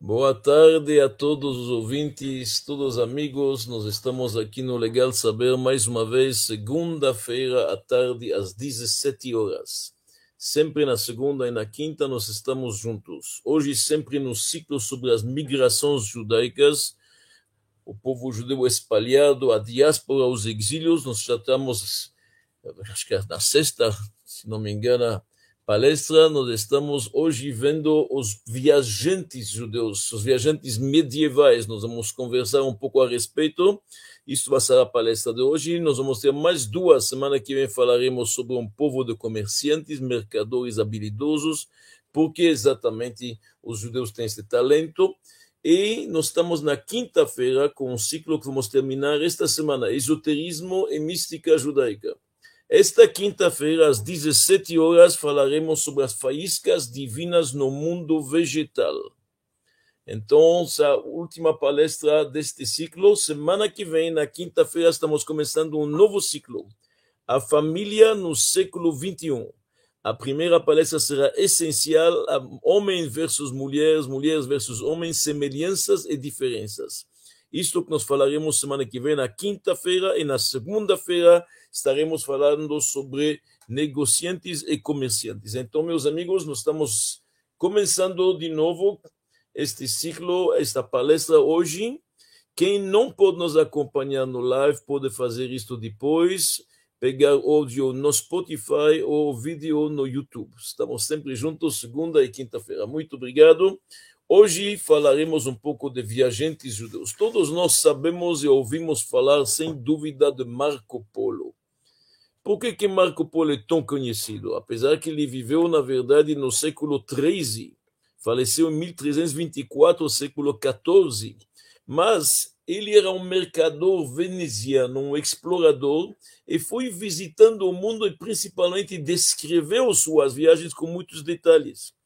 Boa tarde a todos os ouvintes, todos os amigos. Nós estamos aqui no Legal Saber mais uma vez, segunda-feira à tarde, às 17 horas. Sempre na segunda e na quinta nós estamos juntos. Hoje, sempre no ciclo sobre as migrações judaicas, o povo judeu espalhado, a diáspora, os exílios. Nós já estamos, acho que é na sexta, se não me engano, palestra, nós estamos hoje vendo os viajantes judeus, os viajantes medievais. Nós vamos conversar um pouco a respeito. Isso vai ser a palestra de hoje. Nós vamos ter mais duas. Semana que vem falaremos sobre um povo de comerciantes, mercadores habilidosos, porque exatamente os judeus têm esse talento. E nós estamos na quinta-feira com um ciclo que vamos terminar esta semana: Esoterismo e Mística Judaica. Esta quinta-feira, às 17 horas, falaremos sobre as faíscas divinas no mundo vegetal. Então, a última palestra deste ciclo. Semana que vem, na quinta-feira, estamos começando um novo ciclo. A família no século 21. A primeira palestra será essencial: homem versus mulheres, mulheres versus homens, semelhanças e diferenças. Isto que nós falaremos semana que vem, na quinta-feira, e na segunda-feira estaremos falando sobre negociantes e comerciantes. Então, meus amigos, nós estamos começando de novo este ciclo, esta palestra hoje. Quem não pode nos acompanhar no live pode fazer isto depois, pegar áudio no Spotify ou vídeo no YouTube. Estamos sempre juntos, segunda e quinta-feira. Muito obrigado. Hoje falaremos um pouco de viajantes judeus. Todos nós sabemos e ouvimos falar, sem dúvida, de Marco Polo. Por que, que Marco Polo é tão conhecido? Apesar que ele viveu, na verdade, no século XIII, faleceu em 1324, século XIV, mas ele era um mercador veneziano, um explorador, e foi visitando o mundo e principalmente descreveu suas viagens com muitos detalhes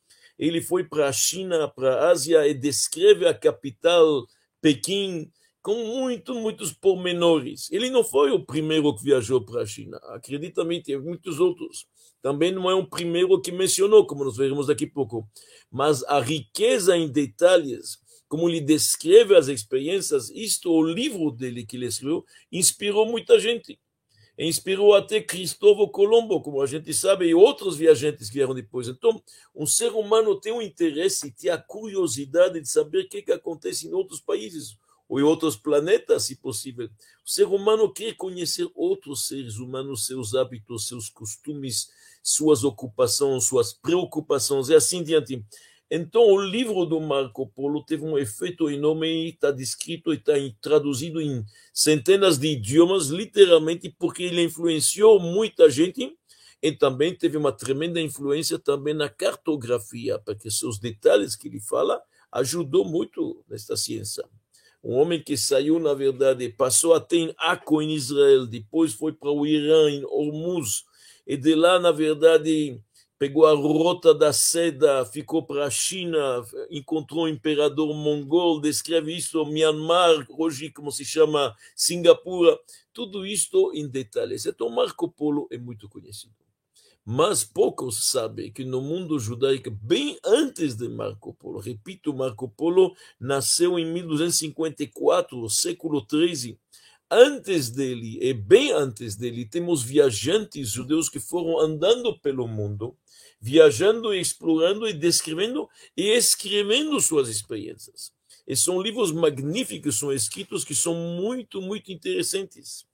ele foi para a China, para a Ásia e descreve a capital, Pequim, com muito, muitos pormenores. Ele não foi o primeiro que viajou para a China. Acredita-me, teve muitos outros. Também não é o primeiro que mencionou, como nós veremos daqui a pouco. Mas a riqueza em detalhes, como ele descreve as experiências, isto, o livro dele que ele escreveu, inspirou muita gente inspirou até Cristóvão Colombo, como a gente sabe, e outros viajantes que vieram depois. Então, um ser humano tem um interesse, tem a curiosidade de saber o que, que acontece em outros países ou em outros planetas, se possível. O ser humano quer conhecer outros seres humanos, seus hábitos, seus costumes, suas ocupações, suas preocupações e assim diante. Então, o livro do Marco Polo teve um efeito enorme, está descrito e está traduzido em centenas de idiomas, literalmente, porque ele influenciou muita gente e também teve uma tremenda influência também na cartografia, porque seus detalhes que ele fala ajudou muito nesta ciência. Um homem que saiu, na verdade, passou até em Akko, em Israel, depois foi para o Irã, em Hormuz, e de lá, na verdade, pegou a rota da seda, ficou para a China, encontrou o imperador mongol, descreve isso, Myanmar, hoje como se chama Singapura, tudo isto em detalhes. Então Marco Polo é muito conhecido. Mas poucos sabem que no mundo judaico, bem antes de Marco Polo, repito, Marco Polo nasceu em 1254, século XIII, antes dele e bem antes dele, temos viajantes judeus que foram andando pelo mundo viajando e explorando e descrevendo e escrevendo suas experiências. E são livros magníficos, são escritos que são muito, muito interessantes.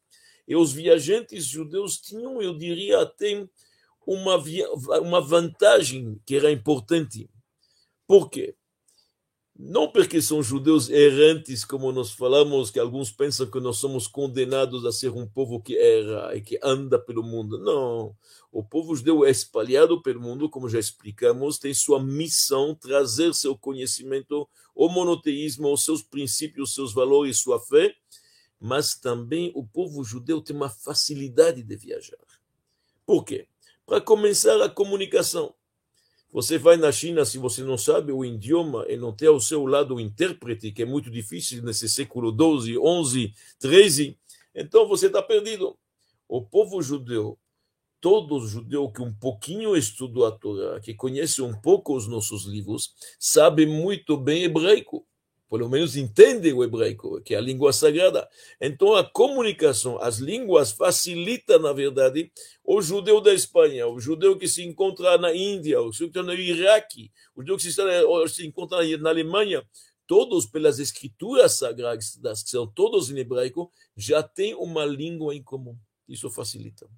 E os viajantes judeus tinham, eu diria, até uma, uma vantagem que era importante. Por quê? Não porque são judeus errantes, como nós falamos, que alguns pensam que nós somos condenados a ser um povo que erra e que anda pelo mundo. Não. O povo judeu é espalhado pelo mundo, como já explicamos, tem sua missão trazer seu conhecimento, o monoteísmo, os seus princípios, seus valores, sua fé, mas também o povo judeu tem uma facilidade de viajar. Por quê? Para começar a comunicação. Você vai na China, se você não sabe o idioma e não tem ao seu lado o intérprete, que é muito difícil nesse século 12, 11, 13, então você está perdido. O povo judeu todo judeu que um pouquinho estudou a Torá, que conhece um pouco os nossos livros, sabe muito bem hebraico pelo menos entendem o hebraico, que é a língua sagrada. Então, a comunicação, as línguas facilita, na verdade, o judeu da Espanha, o judeu que se encontra na Índia, o judeu no Iraque, o judeu que se, se encontra na Alemanha, todos pelas escrituras sagradas, que são todos em hebraico, já têm uma língua em comum. Isso facilita.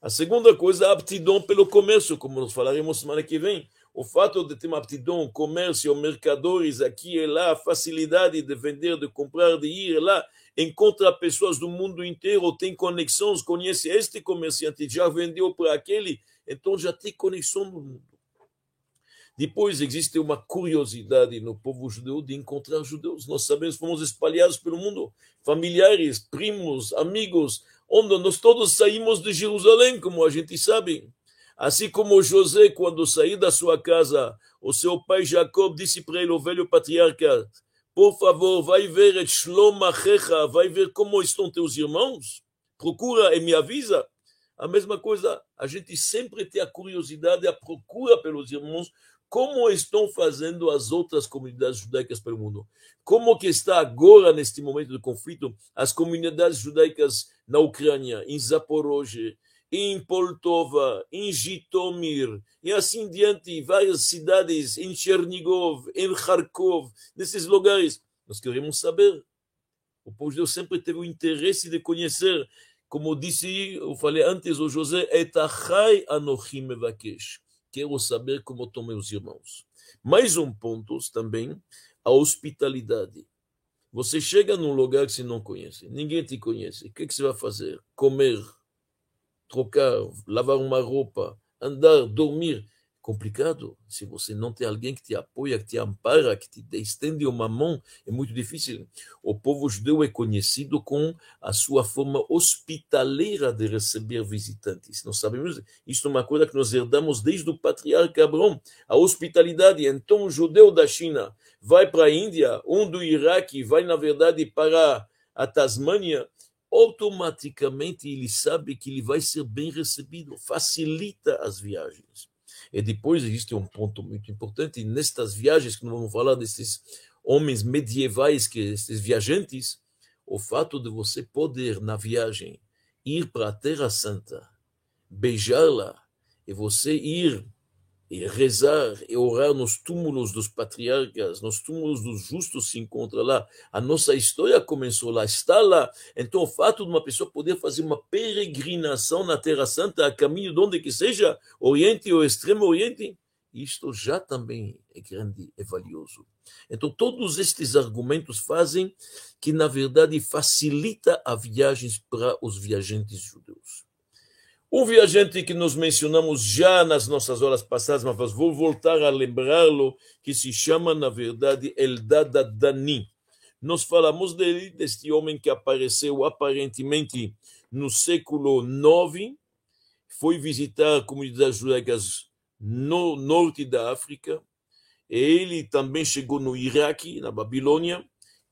A segunda coisa, a aptidão pelo comércio, como nós falaremos semana que vem o fato de ter uma aptidão, comércio, mercadores aqui e lá, facilidade de vender, de comprar, de ir lá, encontra pessoas do mundo inteiro, tem conexões, conhece este comerciante, já vendeu para aquele, então já tem conexão no mundo. Depois existe uma curiosidade no povo judeu de encontrar judeus. Nós sabemos, fomos espalhados pelo mundo, familiares, primos, amigos, onde nós todos saímos de Jerusalém, como a gente sabe. Assim como José, quando saiu da sua casa, o seu pai Jacob disse para ele, o velho patriarca, por favor, vai ver et Shlom Achecha, vai ver como estão teus irmãos, procura e me avisa. A mesma coisa, a gente sempre tem a curiosidade, a procura pelos irmãos, como estão fazendo as outras comunidades judaicas pelo mundo. Como que está agora, neste momento de conflito, as comunidades judaicas na Ucrânia, em Zaporozhye, em Poltova, em Jitomir, e assim diante, várias cidades, em Chernigov, em Kharkov, nesses lugares. Nós queremos saber. O povo de Deus sempre teve o interesse de conhecer, como disse, eu falei antes, o José, etachai anochim mevakesh. Quero saber como estão meus irmãos. Mais um ponto também, a hospitalidade. Você chega num lugar que você não conhece, ninguém te conhece. O que, que você vai fazer? Comer trocar, lavar uma roupa, andar, dormir. Complicado. Se você não tem alguém que te apoia, que te ampara, que te estende uma mão, é muito difícil. O povo judeu é conhecido com a sua forma hospitaleira de receber visitantes. Nós sabemos, isso é uma coisa que nós herdamos desde o patriarca Abraão, a hospitalidade. Então, o judeu da China vai para a Índia, um do Iraque vai, na verdade, para a Tasmânia, automaticamente ele sabe que ele vai ser bem recebido, facilita as viagens. E depois existe um ponto muito importante, nestas viagens que nós vamos falar desses homens medievais, que esses viajantes, o fato de você poder na viagem ir para a Terra Santa, beijá-la e você ir rezar e orar nos túmulos dos patriarcas, nos túmulos dos justos se encontra lá. A nossa história começou lá, está lá. Então, o fato de uma pessoa poder fazer uma peregrinação na Terra Santa, a caminho de onde que seja, Oriente ou Extremo Oriente, isto já também é grande e valioso. Então, todos estes argumentos fazem que, na verdade, facilita a viagens para os viajantes judeus. Um viajante que nós mencionamos já nas nossas horas passadas, mas vou voltar a lembrá-lo, que se chama, na verdade, Eldad Dani. Nós falamos dele, deste homem que apareceu aparentemente no século IX, foi visitar comunidades judaicas no norte da África, ele também chegou no Iraque, na Babilônia,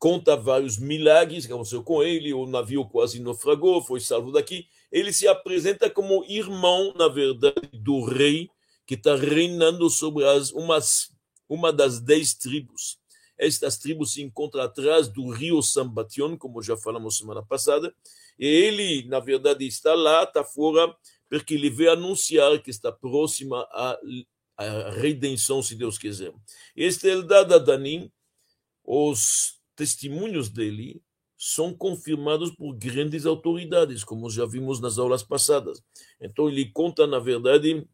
conta vários milagres que aconteceu com ele, o navio quase naufragou, foi salvo daqui, ele se apresenta como irmão, na verdade, do rei que está reinando sobre as, umas, uma das dez tribos. Estas tribos se encontram atrás do rio Sambation, como já falamos semana passada, e ele, na verdade, está lá, está fora, porque ele veio anunciar que está próxima à, à redenção, se Deus quiser. Este Eldad Adanim, os testemunhos dele são confirmados por grandes autoridades, como já vimos nas aulas passadas. Então, ele conta, na verdade,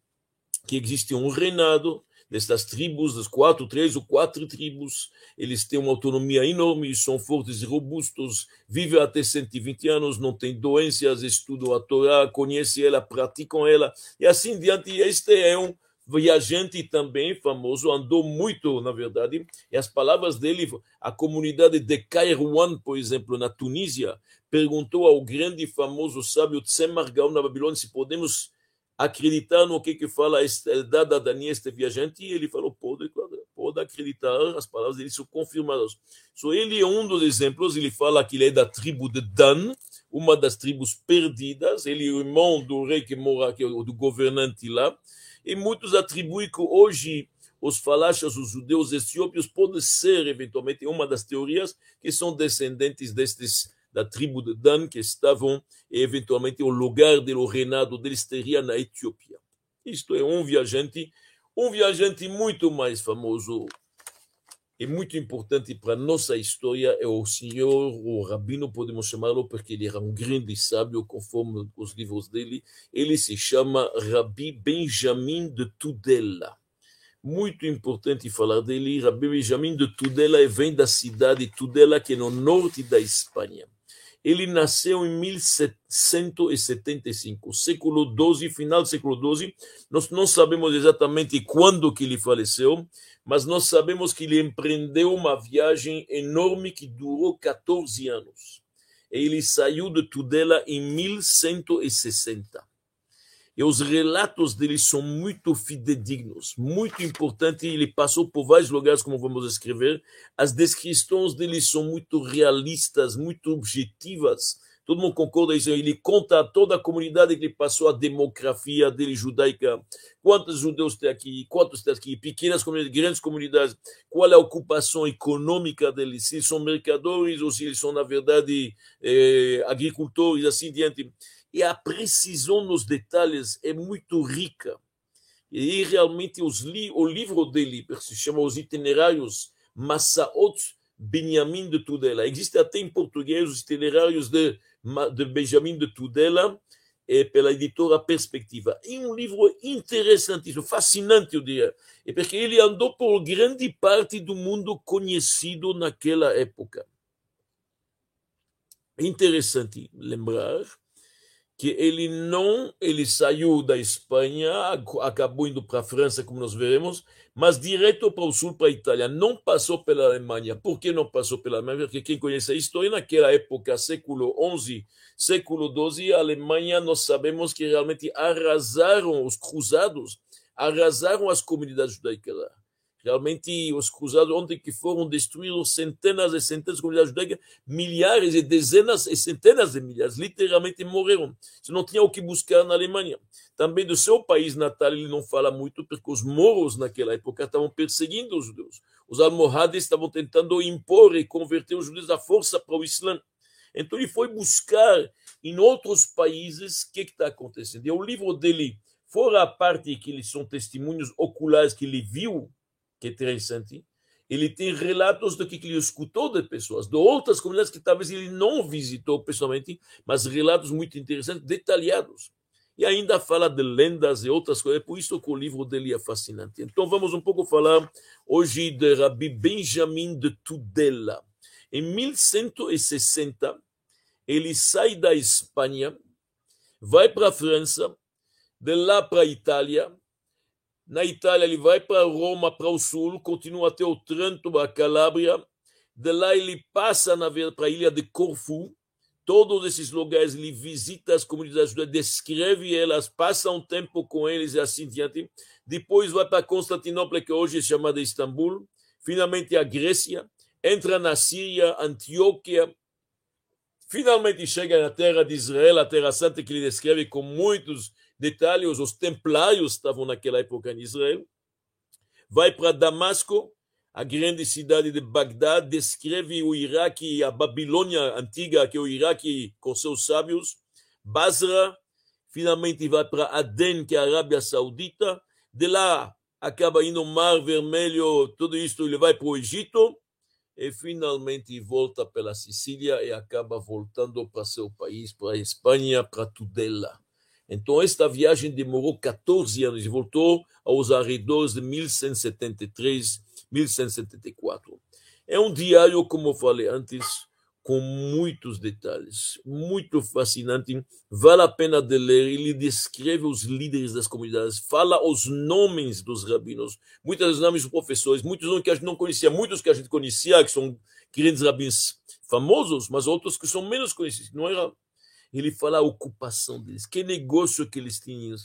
que existe um reinado destas tribos, das quatro, três ou quatro tribos, eles têm uma autonomia enorme, são fortes e robustos, vivem até 120 anos, não têm doenças, estudam a Torá, conhecem ela, praticam ela, e assim diante. Este é um viajante também famoso, andou muito, na verdade, e as palavras dele, a comunidade de Kairouan, por exemplo, na Tunísia, perguntou ao grande e famoso sábio Tzemar Gaon na Babilônia se podemos acreditar no que que fala Eldad Adani, este viajante, e ele falou, pode, pode acreditar, as palavras dele são confirmadas. So, ele é um dos exemplos, ele fala que ele é da tribo de Dan, uma das tribos perdidas, ele é o irmão do rei que mora aqui, do governante lá, e muitos atribuem que hoje os falachas, os judeus etíopes, podem ser, eventualmente, uma das teorias que são descendentes destes da tribo de Dan, que estavam, eventualmente, o lugar do reinado deles teria na Etiópia. Isto é um viajante, um viajante muito mais famoso e muito importante para nossa história é o senhor, o rabino, podemos chamá-lo, porque ele era um grande sábio, conforme os livros dele. Ele se chama Rabi Benjamin de Tudela muito importante falar dele. Rabbi Benjamin de Tudela vem da cidade de Tudela, que é no norte da Espanha. Ele nasceu em 1775, século XII, final do século XII. Nós não sabemos exatamente quando que ele faleceu, mas nós sabemos que ele empreendeu uma viagem enorme que durou 14 anos. Ele saiu de Tudela em 1160. E os relatos dele são muito fidedignos, muito importante. Ele passou por vários lugares, como vamos escrever. As descrições dele são muito realistas, muito objetivas. Todo mundo concorda isso. Ele conta a toda a comunidade que ele passou a demografia dele judaica. Quantos judeus tem aqui? Quantos tem aqui? Pequenas comunidades, grandes comunidades. Qual é a ocupação econômica deles? Se eles são mercadores ou se eles são, na verdade, eh, agricultores, assim diante e a precisão nos detalhes é muito rica. E realmente li, o livro dele se chama Os Itinerários Massaot Benjamin de Tudela. Existe até em português os itinerários de, de Benjamin de Tudela, é, pela editora Perspectiva. E um livro interessantíssimo, fascinante, eu diria, é porque ele andou por grande parte do mundo conhecido naquela época. É interessante lembrar que ele não, ele saiu da Espanha, acabou indo para a França, como nós veremos, mas direto para o sul, para a Itália, não passou pela Alemanha. Por que não passou pela Alemanha? Porque quem conhece a história, naquela época, século XI, século XII, a Alemanha, nós sabemos que realmente arrasaram os cruzados, arrasaram as comunidades judaicas lá. Realmente, os cruzados, ontem que foram destruídos centenas e centenas de comunidades judaicas, milhares e dezenas e centenas de milhares, literalmente morreram. Você não tinha o que buscar na Alemanha. Também do seu país natal ele não fala muito, porque os moros naquela época estavam perseguindo os judeus. Os almohades estavam tentando impor e converter os judeus à força para o Islã. Então ele foi buscar em outros países o que está acontecendo. E o livro dele, fora a parte que eles são testemunhos oculares que ele viu, que é interessante, ele tem relatos do que ele escutou de pessoas, de outras comunidades que talvez ele não visitou pessoalmente, mas relatos muito interessantes, detalhados. E ainda fala de lendas e outras coisas, é por isso que o livro dele é fascinante. Então vamos um pouco falar hoje de Rabbi Benjamin de Tudela. Em 1160, ele sai da Espanha, vai para a França, de lá para a Itália, na Itália, ele vai para Roma, para o sul, continua até o Trento, a Calábria. De lá, ele passa para a ilha de Corfu. Todos esses lugares, ele visita as comunidades judaicas, descreve elas, passa um tempo com eles e assim diante. Depois vai para Constantinopla, que hoje é chamada Istambul. Finalmente, a Grécia. Entra na Síria, Antioquia. Finalmente chega na terra de Israel, a terra santa que ele descreve com muitos detalhes, os templários estavam naquela época em Israel. Vai para Damasco, a grande cidade de Bagdá, descreve o Iraque, a Babilônia antiga, que é o Iraque com seus sábios. Basra, finalmente vai para Aden, que é a Arábia Saudita. De lá, acaba indo no Mar Vermelho, tudo isso ele vai para o Egito. E finalmente volta pela Sicília e acaba voltando para seu país, para a Espanha, para Tudela. Então, esta viagem demorou 14 anos e voltou aos arredores de 1173, 1174. É um diário, como eu falei antes, com muitos detalhes, muito fascinante, vale a pena de ler. Ele descreve os líderes das comunidades, fala os nomes dos rabinos, muitos nomes dos professores, muitos nomes que a gente não conhecia, muitos que a gente conhecia, que são grandes rabinos famosos, mas outros que são menos conhecidos. Não era ele fala a ocupação deles, que negócio que eles tinham,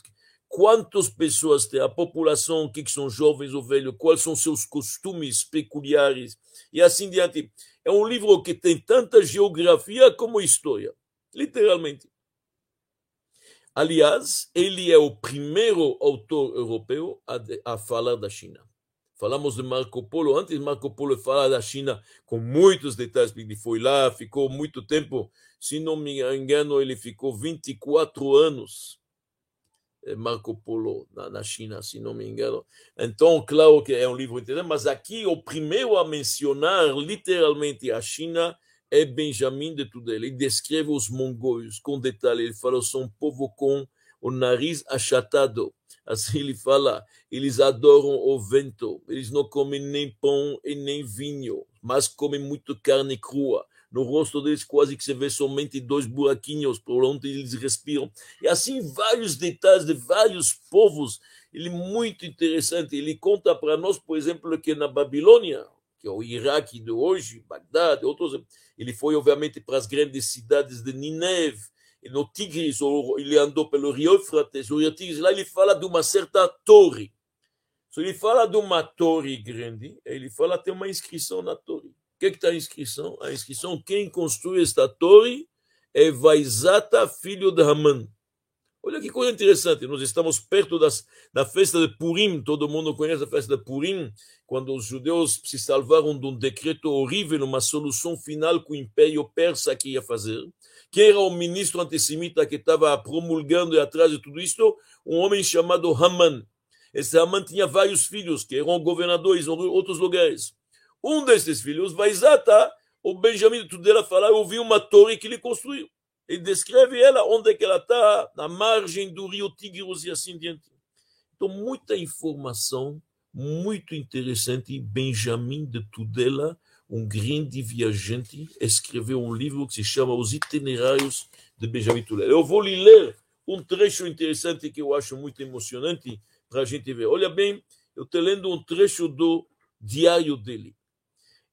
quantas pessoas tem, a população, o que, que são jovens ou velhos, quais são seus costumes peculiares, e assim diante. É um livro que tem tanta geografia como história, literalmente. Aliás, ele é o primeiro autor europeu a, a falar da China. Falamos de Marco Polo, antes Marco Polo fala da China com muitos detalhes, ele foi lá, ficou muito tempo, se não me engano, ele ficou 24 anos eh, Marco Polo na, na, China, se não me engano. Então, claro que é um livro interessante, mas aqui o primeiro a mencionar literalmente a China é Benjamin de Tudela. Ele descreve os mongóis com detalhe. Ele fala são um povo com o nariz achatado. Assim ele fala, eles adoram o vento, eles não comem nem pão e nem vinho, mas comem muito carne crua no rosto deles quase que se vê somente dois buraquinhos por onde eles respiram. E assim vários detalhes de vários povos. Ele é muito interessante. Ele conta para nós, por exemplo, que na Babilônia, que é o Iraque de hoje, Bagdad, outros, ele foi obviamente para as grandes cidades de Nineve, no Tigris, ele andou pelo rio Eufrates, o rio Tigris, lá ele fala de uma certa torre. Se ele fala de uma torre grande, ele fala tem uma inscrição na torre que está a inscrição? A inscrição, quem construiu esta torre é Vaisata, filho de Haman. Olha que coisa interessante, nós estamos perto das, da festa de Purim, todo mundo conhece a festa de Purim, quando os judeus se salvaram de um decreto horrível, uma solução final que o Império Persa queria fazer. Quem era o ministro antissemita que estava promulgando e atrás de tudo isto? Um homem chamado Haman. Esse Haman tinha vários filhos que eram governadores em outros lugares. Um desses filhos, Vaisata, o Benjamin de Tudela fala, eu vi uma torre que ele construiu. Ele descreve ela, onde é que ela está, na margem do rio Tigros e assim diante. Então, muita informação, muito interessante. Benjamin de Tudela, um grande viajante, escreveu um livro que se chama Os Itinerários de Benjamin Tudela. Eu vou lhe ler um trecho interessante que eu acho muito emocionante para a gente ver. Olha bem, eu estou lendo um trecho do diário dele.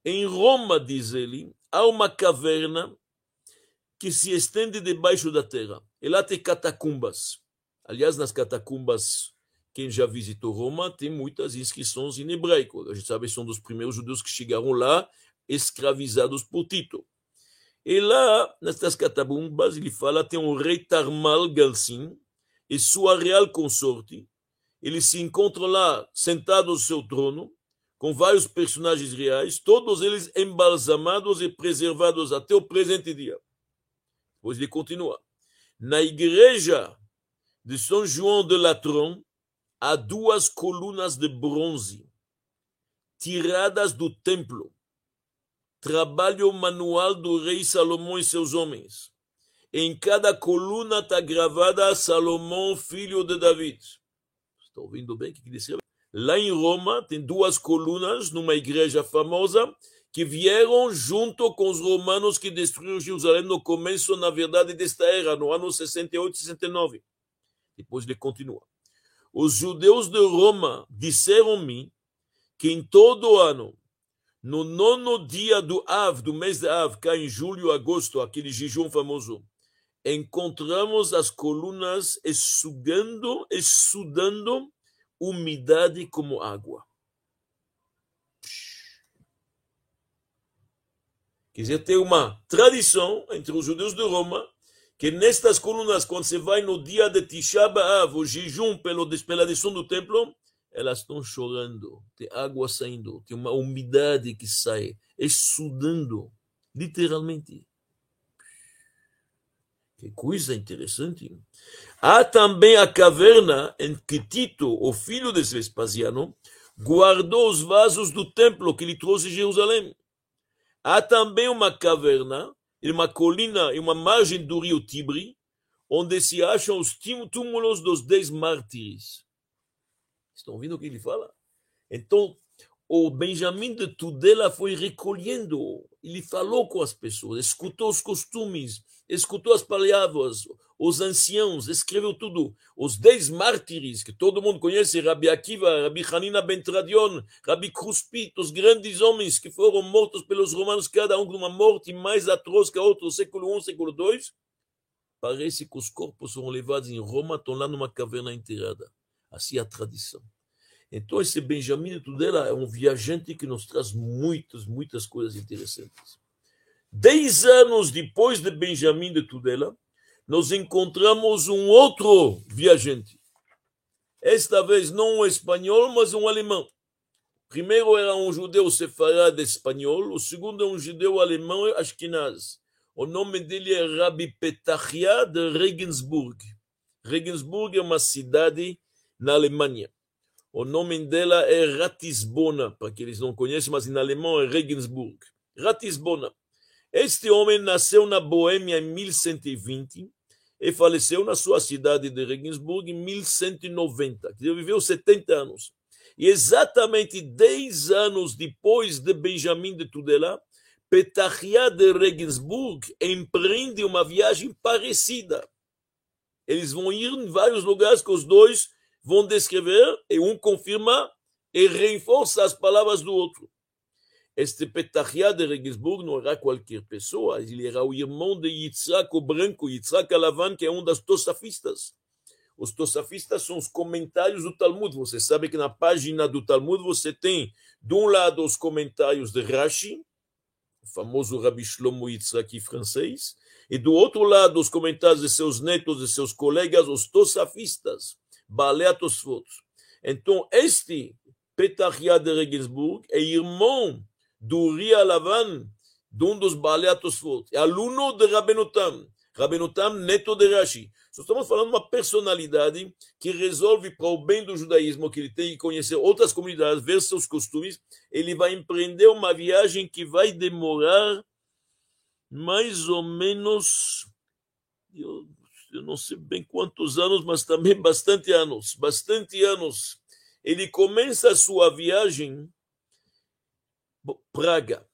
Em Roma, diz ele, há uma caverna que se estende debaixo da terra. E lá tem catacumbas. Aliás, nas catacumbas, quem já visitou Roma tem muitas inscrições em hebraico. A gente sabe que são dos primeiros judeus que chegaram lá, escravizados por Tito. E lá, nestas catacumbas, ele fala, tem um rei Tarmal Galsin e sua real consorte. Eles se encontram lá, sentados no seu trono, com vários personagens reais, todos eles embalsamados e preservados até o presente dia. Depois ele continua. Na igreja de São João de Latron, há duas colunas de bronze, tiradas do templo, trabalho manual do rei Salomão e seus homens. Em cada coluna está gravada Salomão, filho de David. Está ouvindo bem o que escreve? Lá em Roma, tem duas colunas numa igreja famosa que vieram junto com os romanos que destruíram Jerusalém no começo, na verdade, desta era, no ano 68, 69. Depois ele continua. Os judeus de Roma disseram-me que em todo ano, no nono dia do Av, do mês de Av, cá em julho, agosto, aquele jejum famoso, encontramos as colunas exugando, exudando umidade como água. Quer dizer, tem uma tradição entre os judeus de Roma que nestas colunas, quando você vai no dia de Tisha B'Av, o jejum pela destruição do templo, elas estão chorando, tem água saindo, tem uma umidade que sai, exudando, literalmente. Que coisa interessante. Há também a caverna em que Tito, o filho de Vespasiano, guardou os vasos do templo que ele trouxe Jerusalém. Há também uma caverna, uma colina, em uma margem do rio Tibre, onde se acham os túmulos dos dez mártires. Estão ouvindo o que ele fala? Então, o Benjamin de Tudela foi recolhendo, ele falou com as pessoas, escutou os costumes, escutou as palavras, os anciãos, escreveu tudo. Os dez mártires, que todo mundo conhece, Rabi Akiva, Rabi Hanina ben Tradion, Rabi Kruspit, os grandes homens que foram mortos pelos romanos, cada um com uma morte mais atroz que a outra, século I, século II. parece que os corpos foram levados em Roma, estão lá numa caverna enterrada. Assim é a tradição. Então, esse Benjamin de Tudela é um viajante que nos traz muitas, muitas coisas interessantes. Dez anos depois de Benjamin de Tudela, nós encontramos um outro viajante. Esta vez não um espanhol, mas um alemão. Primeiro era um judeu sefarado espanhol, o segundo é um judeu alemão ashkenaz. O nome dele é Rabbi Petachia de Regensburg. Regensburg é uma cidade na Alemanha. O nome dela é Ratisbona, para que não conhecem, mas em alemão é Regensburg. Ratisbona. Este homem nasceu na Boêmia em 1120 e faleceu na sua cidade de Regensburg em 1190. Ele viveu 70 anos. E exatamente 10 anos depois de Benjamin de Tudela, Petachia de Regensburg empreende uma viagem parecida. Eles vão ir em vários lugares que os dois vão descrever e um confirma e reforça as palavras do outro. Este Petachia de Regensburg não era qualquer pessoa, ele era o irmão de Yitzhak o branco, Yitzhak Alavan, que é um das tosafistas. Os tosafistas são os comentários do Talmud. Você sabe que na página do Talmud você tem, de um lado, os comentários de Rashi, o famoso Rabbi Shlomo Yitzhak francês, e do outro lado, os comentários de seus netos e seus colegas, os tosafistas. Balé Tosfot. Então, este Petachia de Regensburg é irmão do Ria Lavan, de um dos Balé Tosfot. É aluno de Rabenutam. Rabenutam, neto de Rashi. Só estamos falando de uma personalidade que resolve para o bem do judaísmo, que ele tem que conhecer outras comunidades, ver seus costumes. Ele vai empreender uma viagem que vai demorar mais ou menos. Eu não sei bem quantos anos, mas também bastante anos, bastante anos. Ele começa a sua viagem Praga.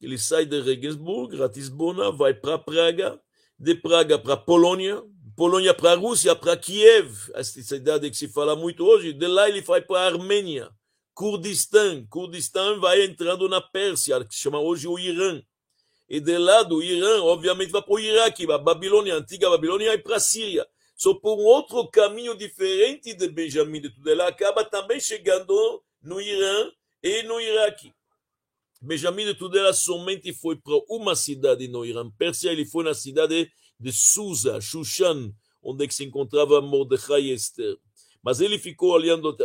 Ele sai de Regensburg, Ratisbona, vai para Praga, de Praga para Polônia, Polônia para Rússia, para Kiev, essa cidade que se fala muito hoje. De lá ele vai para Armênia, Kurdistão. Kurdistão vai entrando na Pérsia, que se chama hoje o Irã e de lá do Irã, obviamente, vai para o Iraque, a Babilônia, a antiga Babilônia, e para a Síria. Só por um outro caminho diferente de Benjamin de Tudela, acaba também chegando no Irã e no Iraque. Benjamin de Tudela somente foi para uma cidade no Irã, Pérsia, ele foi na cidade de Susa, Shushan, onde se encontrava Mordecai Esther. Mas ele ficou olhando,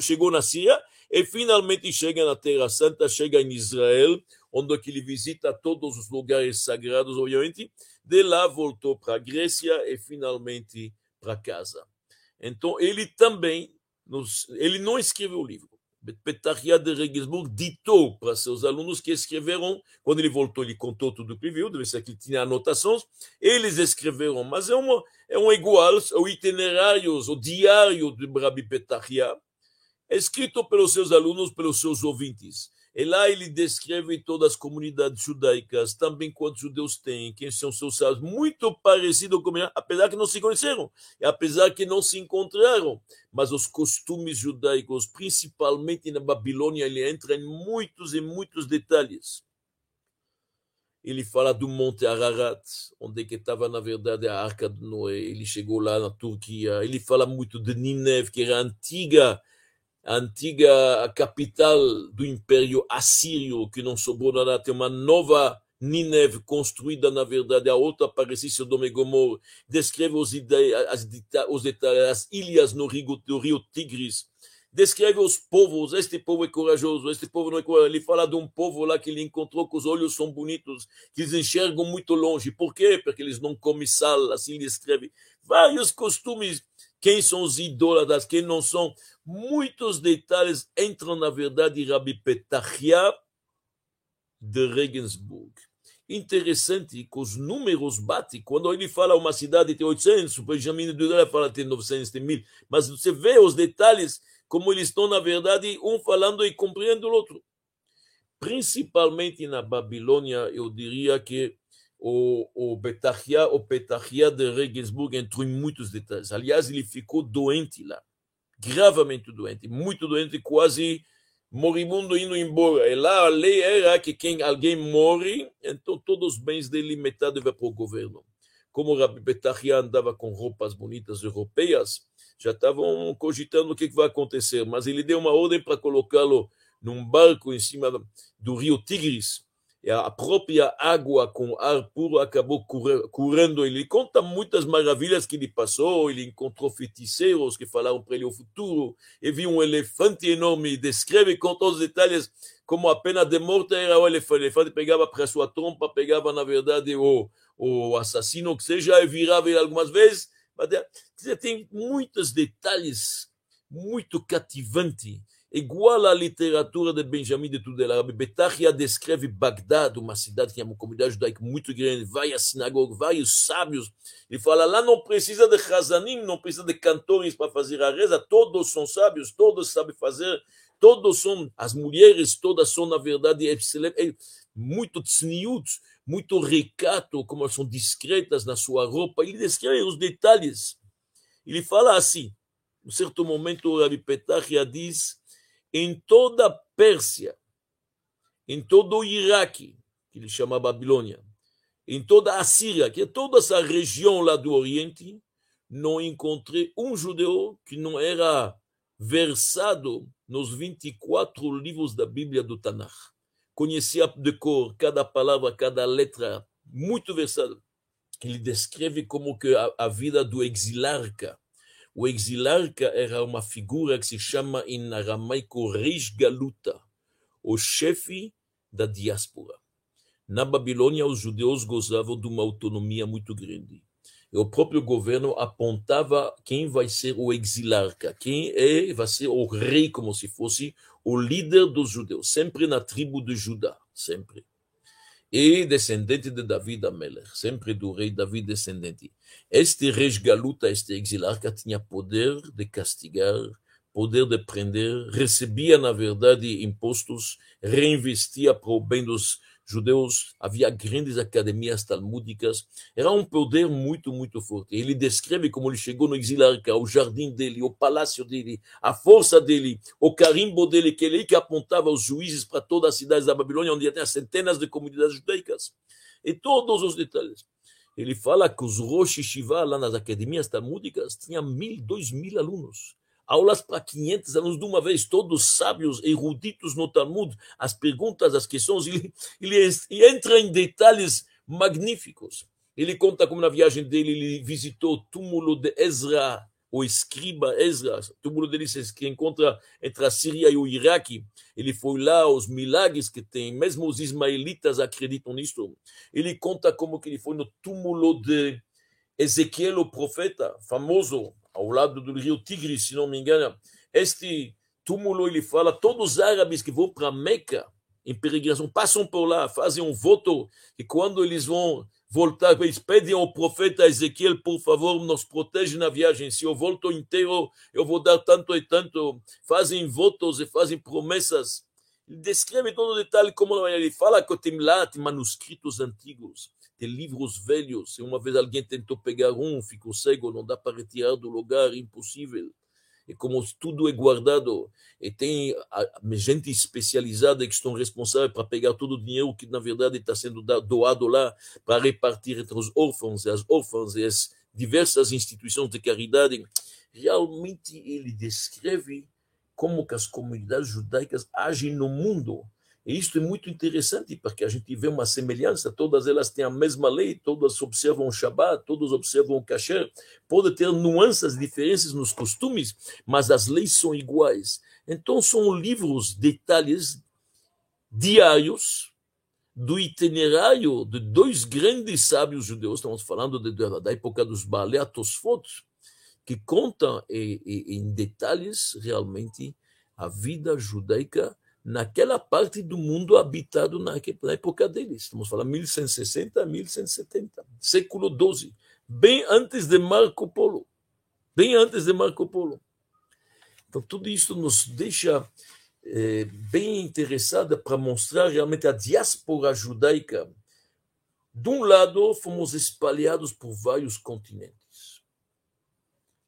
chegou na Síria e finalmente chega na Terra Santa, chega em Israel, onde ele visita todos os lugares sagrados, obviamente. De lá voltou para a Grécia e finalmente para casa. Então ele também, nos, ele não escreveu o livro. Petachia de Regensburg ditou para seus alunos que escreveram, quando ele voltou, ele contou tudo o que viu, deve ser que tinha anotações, eles escreveram, mas é, uma, é um igual, o itinerário, o diário de Rabbi Petachia, escrito pelos seus alunos, pelos seus ouvintes. E lá ele descreve todas as comunidades judaicas, também quantos judeus têm, quem são seus sábios, muito parecido com apesar que não se conheceram, e apesar que não se encontraram, mas os costumes judaicos, principalmente na Babilônia, ele entra em muitos e muitos detalhes. Ele fala do Monte Ararat, onde que estava na verdade a Arca de Noé. Ele chegou lá na Turquia. Ele fala muito de Nineve, que era antiga a antiga capital do Império Assírio, que não sobrou nada, tem uma nova Nineve construída, na verdade, a outra aparecia Sodoma e descreve os, as, as ilhas no rio, no rio Tigris, descreve os povos, este povo é corajoso, este povo não é corajoso, ele fala de um povo lá que ele encontrou que os olhos são bonitos, que eles enxergam muito longe, por quê? Porque eles não comem sal, assim ele escreve, vários costumes, quem são os idólatras, quem não são, muitos detalhes entram na verdade em Rabbi Petachia de Regensburg. Interessante que os números batem. Quando ele fala uma cidade tem 800, o Benjamin Dudela fala tem 900, tem 1000. Mas você vê os detalhes, como eles estão, na verdade, um falando e compreendendo o outro. Principalmente na Babilônia, eu diria que o, o Betachia, o Petachia de Regensburg entrou em muitos detalhes. Aliás, ele ficou doente lá gravemente doente, muito doente, quase moribundo indo embora. E lá a lei era que quem alguém morre, então todos os bens dele, metade vai para o governo. como Rabi Betachia andava com roupas bonitas europeias, já estavam cogitando o que vai acontecer, mas ele deu uma ordem para colocá-lo num barco em cima do rio Tigris, e a própria água com ar puro acabou curando ele. Conta muitas maravilhas que ele passou, ele encontrou feiticeiros que falaram para ele o futuro, e viu um elefante enorme, descreve com todos os detalhes como a pena de morte era o elefante. O elefante pegava para sua trompa, pegava na verdade o, o assassino que seja, e virava ele algumas vezes. Tem muitos detalhes muito igual à literatura de Benjamin de Tudela. Betachia descreve Bagdad, uma cidade que tinha uma comunidade judaica muito grande, várias sinagogas, vários sábios. Ele fala, lá não precisa de Hazanim, não precisa de cantores para fazer a reza, todos são sábios, todos sabem fazer, todos são, as mulheres todas são, na verdade, muito tzniut, muito recato, como elas são discretas na sua roupa. Ele descreve os detalhes. Ele fala assim, em certo momento, o Rabi Petachia diz em toda a Pérsia, em todo o Iraque, que ele chama Babilônia, em toda a Síria, que é toda essa região lá do Oriente, não encontrei um judeu que não era versado nos 24 livros da Bíblia do Tanakh. Conhecia de cor cada palavra, cada letra, muito versado. Ele descreve como que a, a vida do exilarca, o exilarca era uma figura que se chama em aramaico Reish Galuta, o chefe da diáspora. Na Babilônia, os judeus gozavam de uma autonomia muito grande. E o próprio governo apontava quem vai ser o exilarca, quem é, vai ser o rei, como se fosse o líder dos judeus, sempre na tribo de Judá, sempre e descendente de David Ameller, sempre do rei David descendente. Este rei galuta, este exilarca, tinha poder de castigar, poder de prender, recebia, na verdade, impostos, reinvestia para o bem dos judeus, havia grandes academias talmúdicas, era um poder muito, muito forte. Ele descreve como ele chegou no exilarca, o jardim dele, o palácio dele, a força dele, o carimbo dele, que ele que apontava os juízes para todas as cidades da Babilônia, onde tinha centenas de comunidades judaicas, e todos os detalhes. Ele fala que os Rosh Shiva, lá nas academias talmúdicas, tinham mil, dois mil alunos aulas para 500 alunos de uma vez, todos sábios, eruditos no Talmud, as perguntas, as questões, ele, ele entra em detalhes magníficos. Ele conta como na viagem dele ele visitou o túmulo de Ezra, o escriba Ezra, o túmulo dele que encontra entre a Síria e o Iraque. Ele foi lá, os milagres que tem, mesmo os ismaelitas acreditam nisso. Ele conta como que ele foi no túmulo de Ezequiel, o profeta, famoso, ao lado do rio Tigre, se não me engano. Este túmulo, ele fala, todos os árabes que vão para Meca, em peregrinação, passam por lá, fazem um voto, e quando eles vão voltar, eles pedem ao profeta Ezequiel, por favor, nos protege na viagem. Se eu volto inteiro, eu vou dar tanto e tanto. Fazem votos e fazem promessas. Ele descreve todo o detalhe, como ele fala que tem lá, tem manuscritos antigos de livros velhos. Se uma vez alguém tentou pegar um, ficou cego, não dá para retirar do lugar, impossível. E como tudo é guardado, e tem gente especializada que estão responsáveis para pegar todo o dinheiro que, na verdade, está sendo doado lá para repartir entre os órfãos e as órfãs e as diversas instituições de caridade, realmente ele descreve como as comunidades judaicas agem no mundo e isto é muito interessante, porque a gente vê uma semelhança, todas elas têm a mesma lei, todas observam o Shabat, todos observam o Kasher. Pode ter nuances, diferenças nos costumes, mas as leis são iguais. Então, são livros, detalhes diários do itinerário de dois grandes sábios judeus, estamos falando de, da época dos Baalei Tosfot, que contam em detalhes realmente a vida judaica naquela parte do mundo habitado na época deles. Estamos falando 1160 a 1170, século XII, bem antes de Marco Polo. Bem antes de Marco Polo. Então, tudo isso nos deixa é, bem interessada para mostrar realmente a diáspora judaica. De um lado, fomos espalhados por vários continentes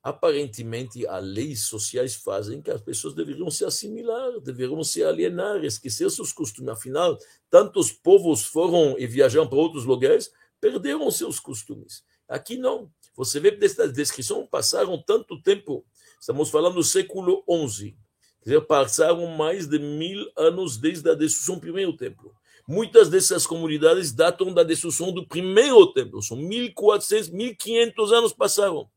aparentemente as leis sociais fazem que as pessoas deveriam se assimilar, deveriam se alienar, esquecer seus costumes. Afinal, tantos povos foram e viajaram para outros lugares, perderam seus costumes. Aqui não. Você vê desta descrição, passaram tanto tempo. Estamos falando do século XI. Quer dizer, passaram mais de mil anos desde a destruição do primeiro templo. Muitas dessas comunidades datam da destruição do primeiro templo. São 1400, 1500 anos passaram.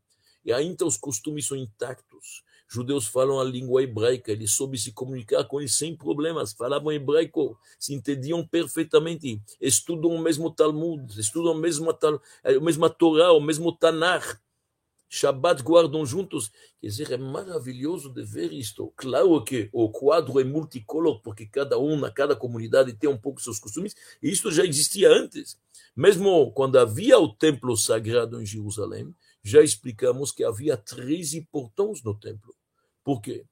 E ainda os costumes são intactos. Judeus falam a língua hebraica, eles soube se comunicar com eles sem problemas, falavam hebraico, se entendiam perfeitamente, estudam o mesmo Talmud, estudam a mesma, a Torá, o mesmo Tanakh. Shabbat guardam juntos. Quer dizer, é maravilhoso de ver isto. Claro que o quadro é multicolor, porque cada um, na cada comunidade, tem um pouco seus costumes, e isso já existia antes. Mesmo quando havia o templo sagrado em Jerusalém, já explicamos que havia 13 portões no templo. Por quê?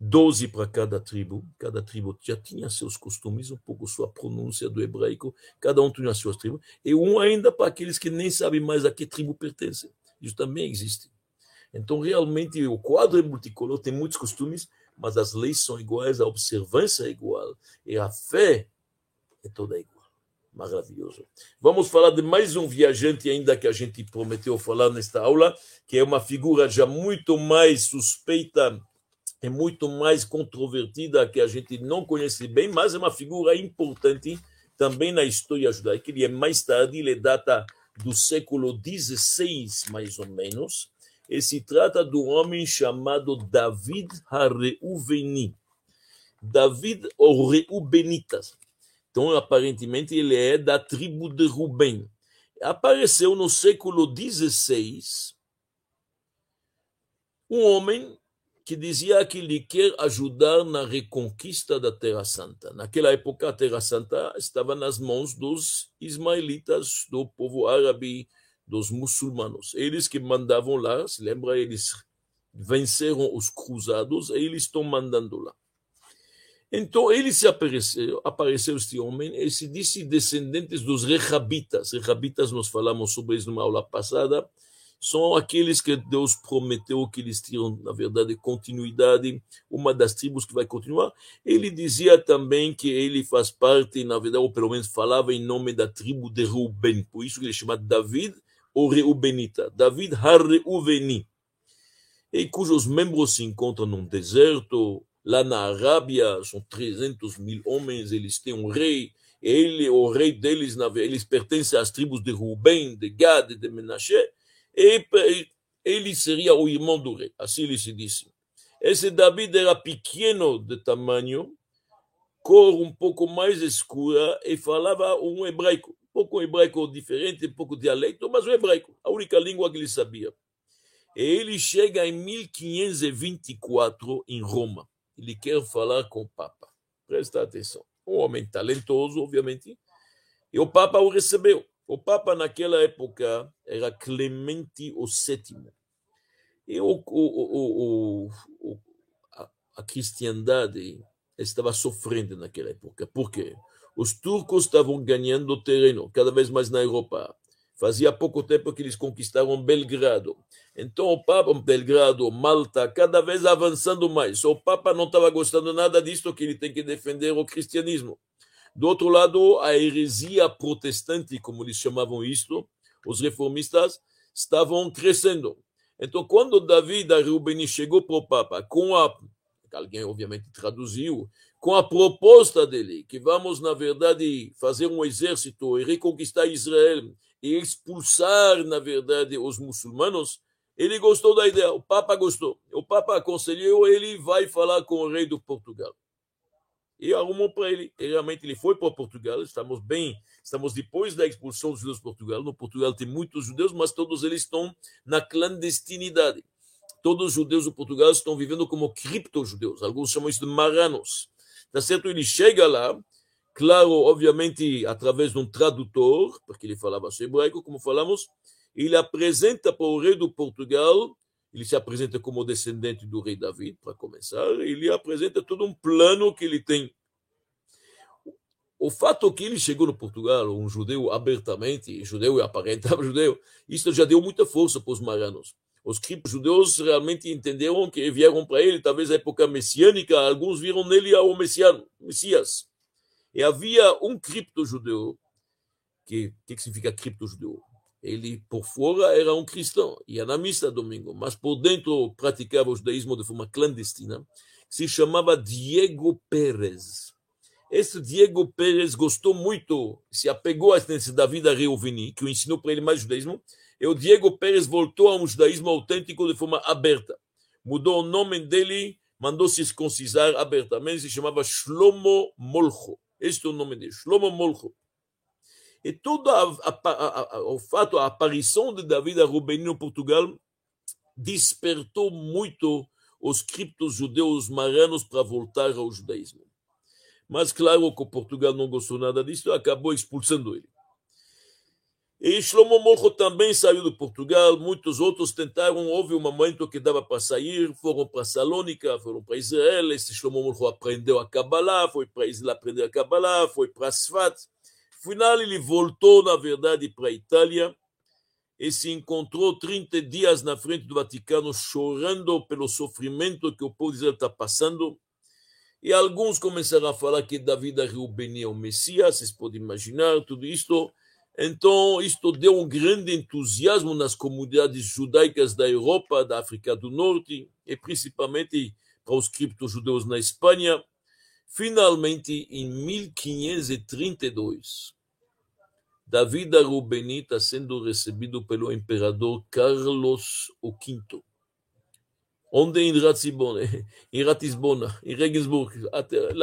Doze para cada tribo, cada tribo já tinha seus costumes, um pouco sua pronúncia do hebraico, cada um tinha suas tribos, e um ainda para aqueles que nem sabem mais a que tribo pertence. Isso também existe. Então, realmente, o quadro é multicolor, tem muitos costumes, mas as leis são iguais, a observância é igual, e a fé é toda igual. Maravilhoso. Vamos falar de mais um viajante ainda que a gente prometeu falar nesta aula, que é uma figura já muito mais suspeita é muito mais controvertida, que a gente não conhece bem, mas é uma figura importante também na história judaica. Ele é mais tarde, ele data do século XVI, mais ou menos, e se trata do homem chamado David Hareuveni. David ou Reubenitas. Então, aparentemente, ele é da tribo de Rubem. Apareceu no século XVI um homem que dizia que ele quer ajudar na reconquista da Terra Santa. Naquela época, a Terra Santa estava nas mãos dos ismaelitas, do povo árabe, dos muçulmanos. Eles que mandavam lá, se lembra, eles venceram os cruzados e eles estão mandando lá. Então, ele se apareceu, apareceu este homem, e se disse descendentes dos rehabitas. Rehabitas, nós falamos sobre isso numa aula passada, são aqueles que Deus prometeu que eles tinham, na verdade, continuidade, uma das tribos que vai continuar. Ele dizia também que ele faz parte, na verdade, ou pelo menos falava em nome da tribo de Reuben, por isso que ele chama David ou Reubenita, David Har-Reuveni, e cujos membros se encontram num deserto, lá na Arábia, são 300 mil homens, eles têm um rei, ele, o rei deles, eles pertencem às tribos de Reuben, de Gad, de Menashe, e ele seria o irmão do rei, assim ele se disse. Esse David era pequeno de tamanho, cor um pouco mais escura e falava um hebraico, um pouco hebraico diferente, um pouco dialeto, mas um hebraico, a única língua que ele sabia. E ele chega em 1524 em Roma. Ele quer falar com o Papa. Presta atenção. Um homem talentoso, obviamente. E o Papa o recebeu. O Papa, naquela época, era Clemente VII. E o, o, o, a, a cristiandade estava sofrendo naquela época. Por quê? Os turcos estavam ganhando terreno cada vez mais na Europa. Fazia pouco tempo que eles conquistaram Belgrado. Então o Papa, Belgrado, Malta, cada vez avançando mais. O Papa não estava gostando nada disso, que ele tem que defender o cristianismo. Do outro lado, a heresia protestante, como eles chamavam isto, os reformistas, estavam crescendo. Então, quando Davi da Rubeni chegou para o Papa com a alguém obviamente traduziu, com a proposta dele, que vamos, na verdade, fazer um exército e reconquistar Israel e expulsar, na verdade, os muçulmanos, ele gostou da ideia, o Papa gostou. O Papa aconselhou, ele vai falar com o rei do Portugal e arrumou para ele. E realmente ele foi para Portugal. Estamos bem, estamos depois da expulsão dos judeus de Portugal. No Portugal tem muitos judeus, mas todos eles estão na clandestinidade. Todos os judeus de Portugal estão vivendo como cripto-judeus. Alguns chamam isso de maranos. Tá certo? Ele chega lá, claro, obviamente, através de um tradutor, porque ele falava hebraico, como falamos, ele apresenta para o rei do Portugal ele se apresenta como descendente do rei David, para começar, ele apresenta todo um plano que ele tem. O fato que ele chegou no Portugal, um judeu abertamente, judeu e aparentava judeu, isso já deu muita força para os maranos. Os judeus realmente entenderam que vieram para ele, talvez a época messiânica, alguns viram nele o messiano, Messias. E havia um cripto-judeu, que, que significa cripto-judeu? Ele, por fora, era um cristão, ia na missa domingo, mas por dentro praticava o judaísmo de forma clandestina. Se chamava Diego Pérez. Esse Diego Pérez gostou muito, se apegou a esse David Reuveni, que o ensinou para ele mais judaísmo, e o Diego Pérez voltou a um judaísmo autêntico de forma aberta. Mudou o nome dele, mandou se circuncisar abertamente, se chamava Shlomo Molcho. Este é o nome dele, Shlomo Molcho. E todo a, a, a, o fato, a aparição de David Rubeni no Portugal despertou muito os criptos judeus maranos para voltar ao judaísmo. Mas claro que Portugal não gostou nada disso e acabou expulsando ele. E Shlomo Molcho também saiu de Portugal, muitos outros tentaram, houve um momento que dava para sair, foram para Salônica, foram para Israel, esse Shlomo Molcho aprendeu a Kabbalah, foi para Israel aprender a Kabbalah, foi para Sfat, final, ele voltou, na verdade, para a Itália e se encontrou 30 dias na frente do Vaticano chorando pelo sofrimento que o povo de Israel está passando. E alguns começaram a falar que Davi da Reubeni é o Messias, vocês podem imaginar tudo isto. Então, isto deu um grande entusiasmo nas comunidades judaicas da Europa, da África do Norte, e principalmente para os cripto-judeus na Espanha. Finalmente, em 1532, Davi da Rubeni está sendo recebido pelo imperador Carlos V. Onde em Ratisbona, em Ratisbona, em Regensburg,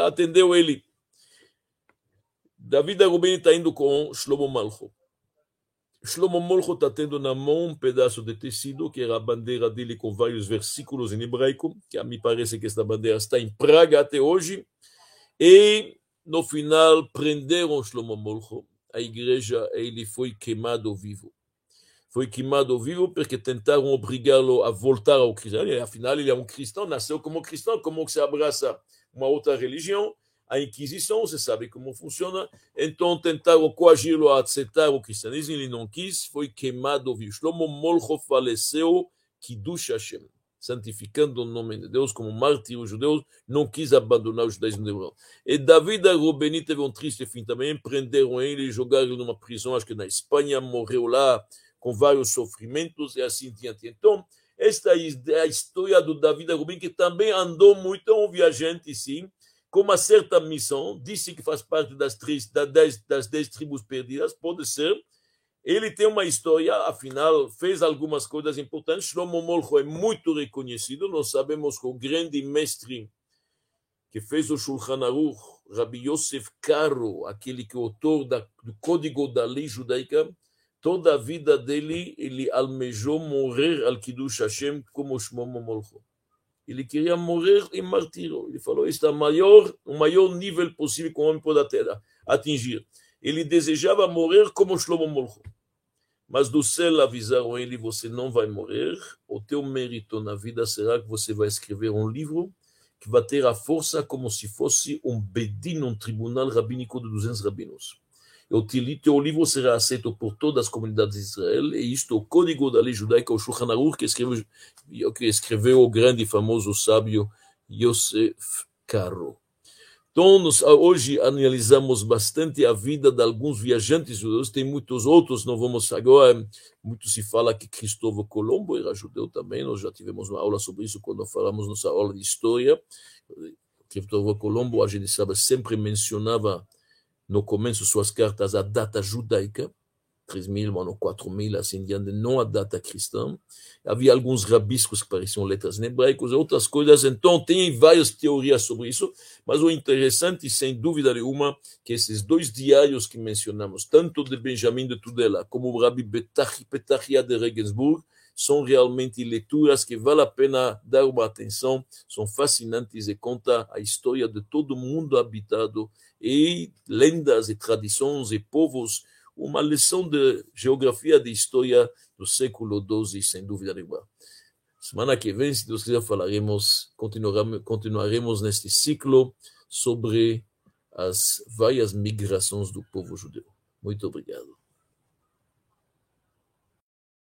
atendeu ele. Davi da Rubeni está indo com Shlomo Malcho. Shlomo Malcho está tendo na mão um pedaço de tecido, que era a bandeira dele com vários versículos em hebraico, que a mim parece que esta bandeira está em Praga até hoje. E no final prenderam Shlomo Molcho. A igreja, ele foi queimado vivo. Foi queimado vivo porque tentaram obrigá-lo a voltar ao cristianismo. Afinal, ele é um cristão, nasceu como cristão, como que se abraça uma outra religião. A Inquisição, você sabe como funciona. Então tentaram coagir-lo a aceitar o cristianismo, ele não quis, foi queimado vivo. Shlomo Molcho faleceu, Kiddush Hashem santificando o nome de Deus como mártir judeu, não quis abandonar o judaísmo de Hebrão. E David Rubeni teve um triste fim também, prenderam ele, jogaram ele numa prisão, acho que na Espanha, morreu lá com vários sofrimentos e assim diante. Então, esta é a história do David Rubeni, que também andou muito, é um viajante, sim, com uma certa missão, disse que faz parte das, três, das, dez, das dez tribos perdidas, pode ser, ele tem uma história, afinal, fez algumas coisas importantes. Shlomo Molcho é muito reconhecido. Nós sabemos que o grande mestre que fez o Shulchan Aruch, Rabbi Yosef Karo, aquele que é autor da, do Código da Lei Judaica, toda a vida dele, ele almejou morrer al Kiddush Hashem como Shlomo Molcho. Ele queria morrer em martírio. Ele falou, este é o maior, o maior nível possível que o homem pode atingir ele desejava morrer como Shlomo Molcho. Mas do céu avisaram ele: você não vai morrer, o teu mérito na vida será que você vai escrever um livro que vai ter a força como se fosse um bedin, um tribunal rabínico de 200 rabinos. O teu livro será aceito por todas as comunidades de Israel, e isto o código da lei judaica, o Shulchan Aruch, que escreveu, que escreveu o grande e famoso sábio Yosef Karo. Então, nós, hoje analisamos bastante a vida de alguns viajantes judeus, tem muitos outros, não vamos agora, muito se fala que Cristóvão Colombo era judeu também, nós já tivemos uma aula sobre isso quando falamos nossa aula de história. Cristóvão Colombo, a gente sabe, sempre mencionava no começo suas cartas a data judaica, 3.000, ano 4.000, assim diante, não a data cristã. Havia alguns rabiscos que pareciam letras em hebraico, outras coisas. Então, tem várias teorias sobre isso, mas o interessante, sem dúvida nenhuma, que esses dois diários que mencionamos, tanto de Benjamin de Tudela como o Rabbi Petachia de Regensburg, são realmente leituras que vale a pena dar uma atenção, são fascinantes e conta a história de todo mundo habitado e lendas e tradições e povos uma lição de geografia de história do século XII, sem dúvida nenhuma. Semana que vem, se Deus quiser, falaremos, continuaremos, continuaremos neste ciclo sobre as várias migrações do povo judeu. Muito obrigado.